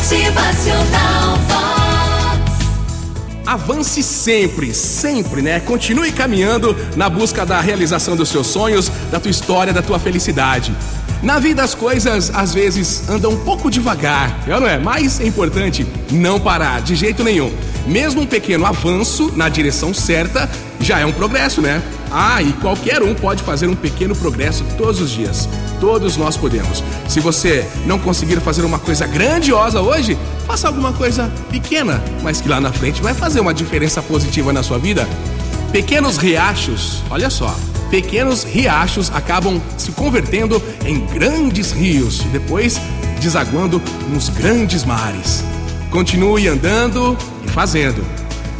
Motivacional Vox. Avance sempre, sempre, né? Continue caminhando na busca da realização dos seus sonhos, da tua história, da tua felicidade. Na vida as coisas às vezes andam um pouco devagar, é não é? Mas é importante não parar de jeito nenhum. Mesmo um pequeno avanço na direção certa já é um progresso, né? Ah, e qualquer um pode fazer um pequeno progresso todos os dias. Todos nós podemos. Se você não conseguir fazer uma coisa grandiosa hoje, faça alguma coisa pequena, mas que lá na frente vai fazer uma diferença positiva na sua vida. Pequenos riachos, olha só, pequenos riachos acabam se convertendo em grandes rios e depois desaguando nos grandes mares. Continue andando e fazendo.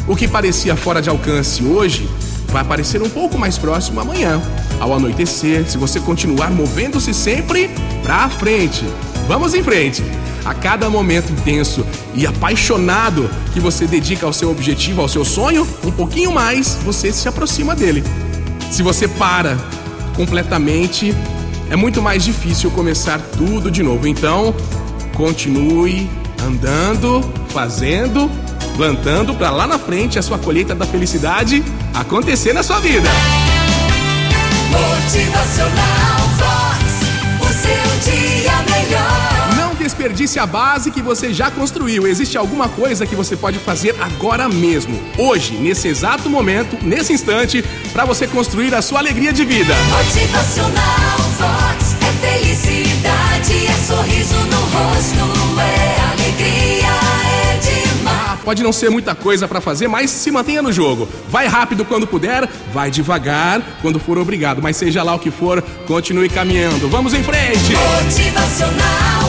O que parecia fora de alcance hoje vai parecer um pouco mais próximo amanhã. Ao anoitecer, se você continuar movendo-se sempre para frente. Vamos em frente. A cada momento intenso e apaixonado que você dedica ao seu objetivo, ao seu sonho, um pouquinho mais você se aproxima dele. Se você para completamente, é muito mais difícil começar tudo de novo. Então, continue andando, fazendo, plantando para lá na frente a sua colheita da felicidade acontecer na sua vida. Motivacional Vox. O seu dia melhor. Não desperdice a base que você já construiu. Existe alguma coisa que você pode fazer agora mesmo, hoje, nesse exato momento, nesse instante, para você construir a sua alegria de vida. Motivacional Pode não ser muita coisa para fazer, mas se mantenha no jogo. Vai rápido quando puder, vai devagar quando for obrigado. Mas seja lá o que for, continue caminhando. Vamos em frente! Motivacional